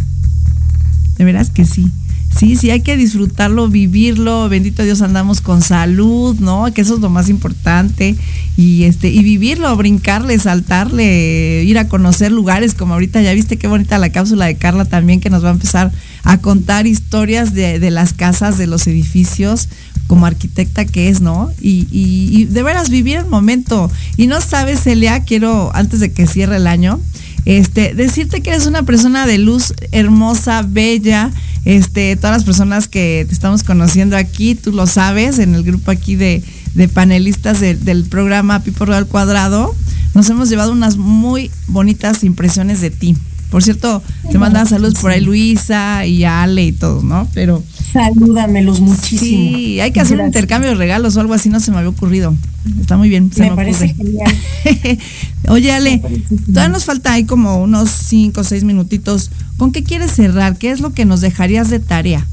De veras que sí. Sí, sí, hay que disfrutarlo, vivirlo. Bendito Dios, andamos con salud, ¿no? Que eso es lo más importante. Y este, y vivirlo, brincarle, saltarle, ir a conocer lugares, como ahorita ya viste qué bonita la cápsula de Carla también, que nos va a empezar a contar historias de, de las casas, de los edificios, como arquitecta que es, ¿no? Y, y, y de veras vivir el momento. Y no sabes, Celia, quiero, antes de que cierre el año, este, decirte que eres una persona de luz hermosa, bella, este, todas las personas que te estamos conociendo aquí, tú lo sabes, en el grupo aquí de, panelistas del programa Pipo Real Cuadrado, nos hemos llevado unas muy bonitas impresiones de ti. Por cierto, te manda saludos por ahí Luisa y Ale y todo, ¿no? Pero Salúdamelos muchísimo. Sí, hay que hacer un intercambio de regalos o algo así, no se me había ocurrido. Está muy bien. me, parece genial. Oye, Ale, todavía nos falta ahí como unos cinco o seis minutitos. ¿Con qué quieres cerrar? ¿Qué es lo que nos dejarías de tarea?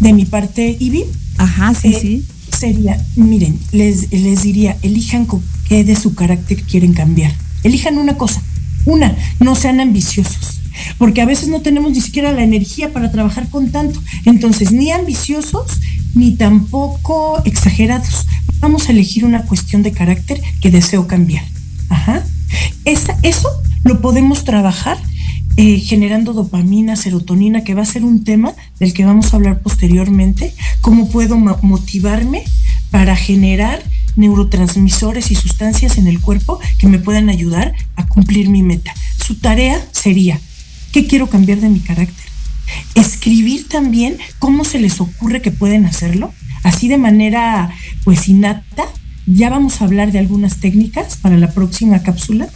de mi parte, Ivy. Ajá, sí, eh, sí. Sería, miren, les, les diría, elijan qué de su carácter quieren cambiar. Elijan una cosa. Una, no sean ambiciosos, porque a veces no tenemos ni siquiera la energía para trabajar con tanto. Entonces, ni ambiciosos, ni tampoco exagerados. Vamos a elegir una cuestión de carácter que deseo cambiar. Ajá. eso lo podemos trabajar eh, generando dopamina, serotonina, que va a ser un tema del que vamos a hablar posteriormente. ¿Cómo puedo motivarme para generar neurotransmisores y sustancias en el cuerpo que me puedan ayudar a cumplir mi meta? Su tarea sería, ¿qué quiero cambiar de mi carácter? Escribir también cómo se les ocurre que pueden hacerlo, así de manera pues innata, ya vamos a hablar de algunas técnicas para la próxima cápsula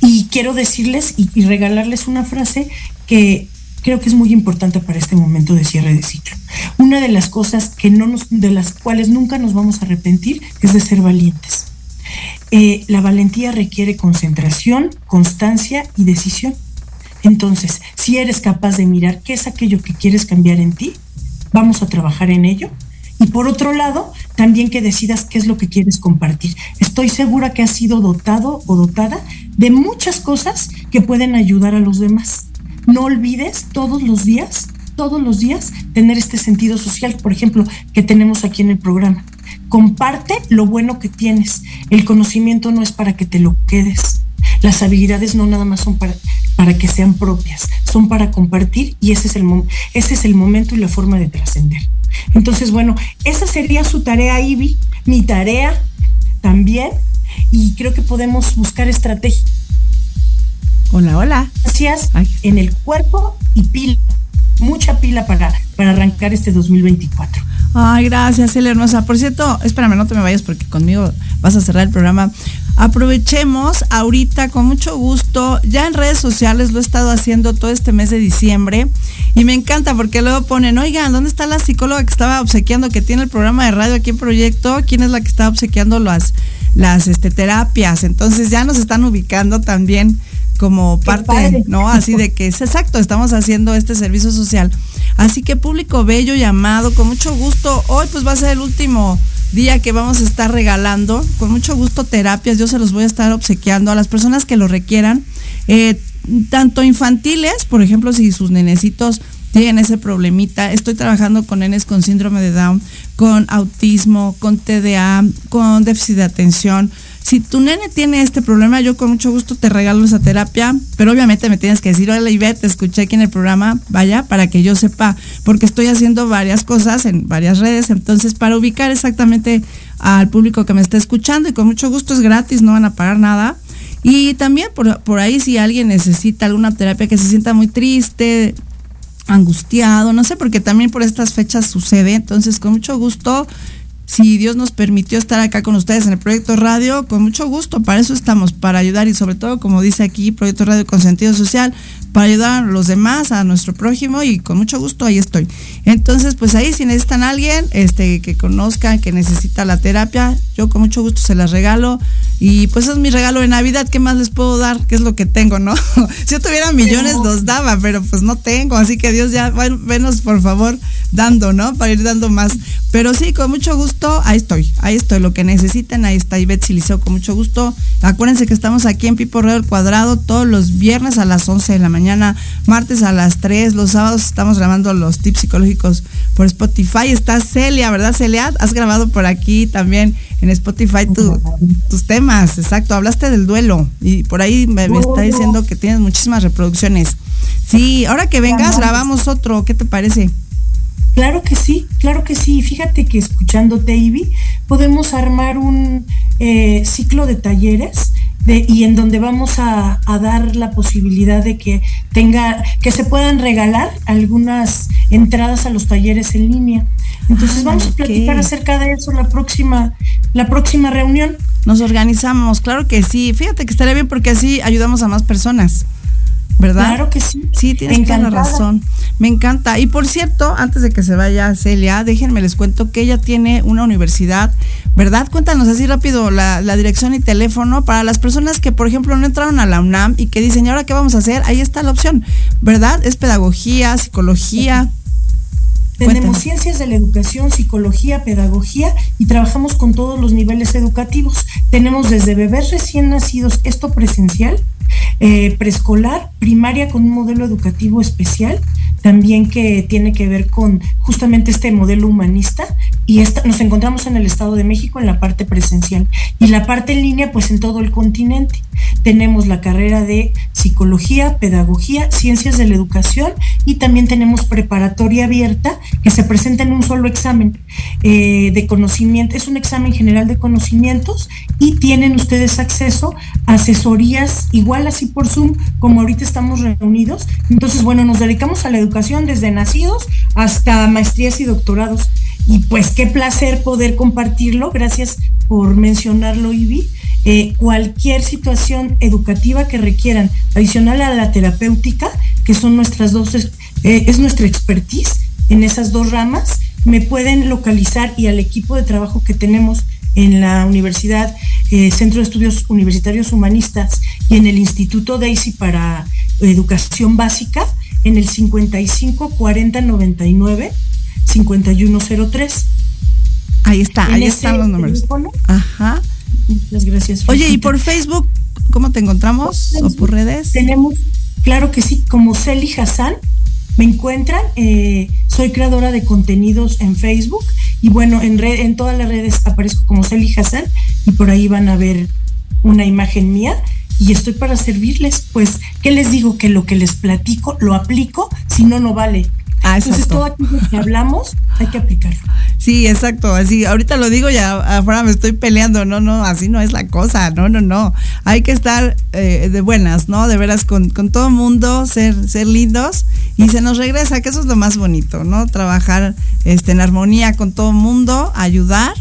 y quiero decirles y, regalarles una frase que creo que es muy importante para este momento de cierre de ciclo. Una de las cosas que no de las cuales nunca nos vamos a arrepentir es de ser valientes. Eh, la valentía requiere concentración, constancia y decisión. Entonces, si eres capaz de mirar qué es aquello que quieres cambiar en ti, vamos a trabajar en ello y por otro lado, también que decidas qué es lo que quieres compartir. Estoy segura que has sido dotado o dotada de muchas cosas que pueden ayudar a los demás. No olvides todos los días, todos los días, tener este sentido social, por ejemplo, que tenemos aquí en el programa. Comparte lo bueno que tienes. El conocimiento no es para que te lo quedes. Las habilidades no nada más son para, para que sean propias, son para compartir y ese es el, ese es el momento y la forma de trascender. Entonces, bueno, esa sería su tarea, Ivy, mi tarea también, y creo que podemos buscar estrategias. Hola, hola. Gracias en el cuerpo y pila, mucha pila para, para arrancar este 2024. Ay, gracias, Celia Hermosa. Por cierto, espérame, no te me vayas porque conmigo vas a cerrar el programa. Aprovechemos ahorita con mucho gusto, ya en redes sociales lo he estado haciendo todo este mes de diciembre y me encanta porque luego ponen, oigan, ¿dónde está la psicóloga que estaba obsequiando, que tiene el programa de radio aquí en Proyecto? ¿Quién es la que está obsequiando las, las este, terapias? Entonces ya nos están ubicando también como parte, ¿no? Así de que es exacto, estamos haciendo este servicio social. Así que público bello llamado, con mucho gusto, hoy pues va a ser el último día que vamos a estar regalando. Con mucho gusto terapias, yo se los voy a estar obsequiando a las personas que lo requieran. Eh, tanto infantiles, por ejemplo, si sus nenecitos tienen ese problemita. Estoy trabajando con nenes con síndrome de Down, con autismo, con TDA, con déficit de atención. Si tu nene tiene este problema, yo con mucho gusto te regalo esa terapia, pero obviamente me tienes que decir, hola Ivette, te escuché aquí en el programa, vaya, para que yo sepa, porque estoy haciendo varias cosas en varias redes, entonces para ubicar exactamente al público que me está escuchando y con mucho gusto es gratis, no van a pagar nada. Y también por, por ahí si alguien necesita alguna terapia que se sienta muy triste, angustiado, no sé, porque también por estas fechas sucede. Entonces, con mucho gusto, si Dios nos permitió estar acá con ustedes en el Proyecto Radio, con mucho gusto, para eso estamos, para ayudar y sobre todo, como dice aquí, Proyecto Radio con sentido social, para ayudar a los demás, a nuestro prójimo y con mucho gusto ahí estoy. Entonces, pues ahí si necesitan a alguien este, que conozcan, que necesita la terapia, yo con mucho gusto se las regalo. Y pues es mi regalo de Navidad, ¿qué más les puedo dar? ¿Qué es lo que tengo, no? si yo tuviera millones los daba, pero pues no tengo, así que Dios ya, venos por favor dando, ¿no? Para ir dando más. Pero sí, con mucho gusto, ahí estoy, ahí estoy, lo que necesiten, ahí está Ivette Siliceo, con mucho gusto. Acuérdense que estamos aquí en Pipo Río del Cuadrado todos los viernes a las 11 de la mañana, martes a las 3, los sábados estamos grabando los tips psicológicos por Spotify. Está Celia, ¿verdad, Celia? Has grabado por aquí también en Spotify tus temas, exacto. Hablaste del duelo y por ahí me, está diciendo que tienes muchísimas reproducciones. Sí, ahora que vengas grabamos otro, ¿qué te parece? Claro que sí, claro que sí. Fíjate que escuchándote, Ivy, podemos armar un eh, ciclo de talleres de, y en donde vamos a, dar la posibilidad de que tenga, que se puedan regalar algunas entradas a los talleres en línea. Entonces vamos a platicar acerca de eso la próxima, la próxima reunión. Nos organizamos, claro que sí. Fíjate que estaría bien porque así ayudamos a más personas. ¿Verdad? Claro que sí. Sí, tienes toda la razón. Me encanta. Y por cierto, antes de que se vaya Celia, déjenme les cuento que ella tiene una universidad, ¿verdad? Cuéntanos así rápido la, dirección y teléfono para las personas que, por ejemplo, no entraron a la UNAM y que dicen, ¿y ahora qué vamos a hacer? Ahí está la opción, ¿verdad? Es pedagogía, psicología. Tenemos ciencias de la educación, psicología, pedagogía y trabajamos con todos los niveles educativos. Tenemos desde bebés recién nacidos, esto presencial, eh, preescolar, primaria con un modelo educativo especial, también que tiene que ver con justamente este modelo humanista y nos encontramos en el Estado de México en la parte presencial y la parte en línea pues en todo el continente. Tenemos la carrera de psicología, pedagogía, ciencias de la educación y también tenemos preparatoria abierta que se presenta en un solo examen eh, de conocimiento, es un examen general de conocimientos y tienen ustedes acceso a asesorías igual así por Zoom como ahorita estamos reunidos. Entonces, bueno, nos dedicamos a la educación desde nacidos hasta maestrías y doctorados. Y pues qué placer poder compartirlo. Gracias por mencionarlo, Ivy. Eh, cualquier situación educativa que requieran, adicional a la terapéutica, que son nuestras dos, eh, es nuestra expertise en esas dos ramas, me pueden localizar y al equipo de trabajo que tenemos en la Universidad eh, Centro de Estudios Universitarios Humanistas y en el Instituto Daisy para Educación Básica en el 55 40 99 5103. Ahí está, ahí están los números. Ajá. Muchas gracias. Oye, ¿y por Facebook cómo te encontramos? ¿O por redes? Tenemos, claro que sí, como Celi Hassan. Me encuentran, eh, soy creadora de contenidos en Facebook y bueno, en, red, en todas las redes aparezco como Celi Hassan y por ahí van a ver una imagen mía y estoy para servirles. Pues, ¿qué les digo? Que lo que les platico lo aplico, si no, no vale. Ah, Entonces, todo aquello que hablamos hay que aplicarlo. Sí, exacto. Así, ahorita lo digo, ya afuera me estoy peleando. No, no, así no es la cosa. No, no, no. Hay que estar eh, de buenas, ¿no? De veras, con, con todo mundo, ser, ser lindos. Y se nos regresa, que eso es lo más bonito, ¿no? Trabajar este, en armonía con todo mundo, ayudar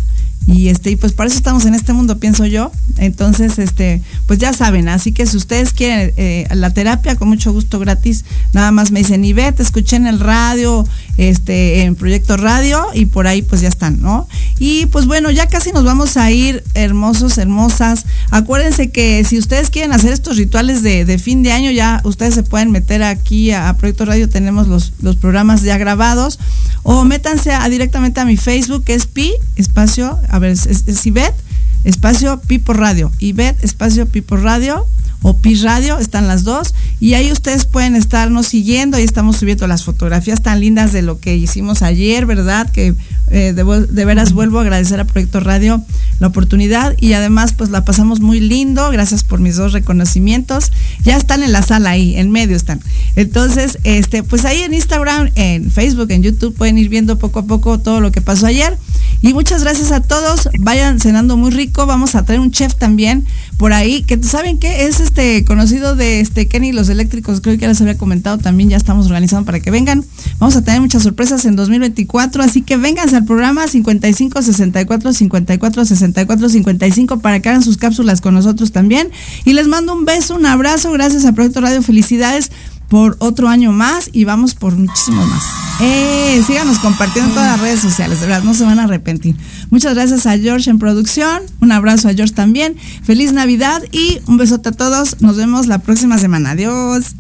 y este y pues para eso estamos en este mundo pienso yo. Entonces este pues ya saben así que si ustedes quieren eh, la terapia con mucho gusto gratis. Nada más me dicen Ivette escuché en el radio este en proyecto radio y por ahí pues ya están no y pues bueno ya casi nos vamos a ir hermosos hermosas. Acuérdense que si ustedes quieren hacer estos rituales de, fin de año ya ustedes se pueden meter aquí a, proyecto radio. Tenemos los, los programas ya grabados. O métanse directamente a mi Facebook que es pi espacio a ver, es, Ivette, espacio Pipo Radio. Ivette, espacio Pipo Radio o Pi Radio, están las dos. Y ahí ustedes pueden estarnos siguiendo. Ahí estamos subiendo las fotografías tan lindas de lo que hicimos ayer, ¿verdad? Que eh, de, veras vuelvo a agradecer a Proyecto Radio la oportunidad y además pues la pasamos muy lindo, gracias por mis dos reconocimientos. Ya están en la sala ahí, en medio están. Entonces, este, pues ahí en Instagram, en Facebook, en YouTube pueden ir viendo poco a poco todo lo que pasó ayer. Y muchas gracias a todos. Vayan cenando muy rico. Vamos a traer un chef también por ahí, que saben que es este conocido de este Kenny los eléctricos, creo que ya les había comentado también, ya estamos organizando para que vengan. Vamos a tener muchas sorpresas en 2024, así que vénganse al programa 55 64 54 64 55 para que hagan sus cápsulas con nosotros también. Y les mando un beso, un abrazo, gracias a Proyecto Radio, felicidades por otro año más y vamos por muchísimo más. Eh, síganos compartiendo en todas las redes sociales, de verdad, no se van a arrepentir. Muchas gracias a George en producción, un abrazo a George también, feliz Navidad y un besote a todos, nos vemos la próxima semana, adiós.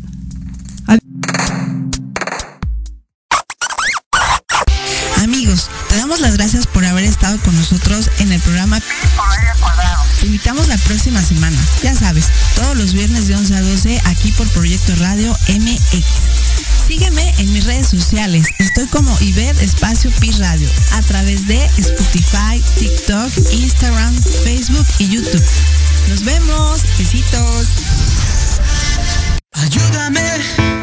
Amigos, te damos las gracias por haber estado con nosotros en el programa te invitamos la próxima semana. Ya sabes, todos los viernes de 11 a 12 aquí por Proyecto Radio MX. Sígueme en mis redes sociales. Estoy como Iber Espacio Pi Radio a través de Spotify, TikTok, Instagram, Facebook y YouTube. Nos vemos. Besitos. Ayúdame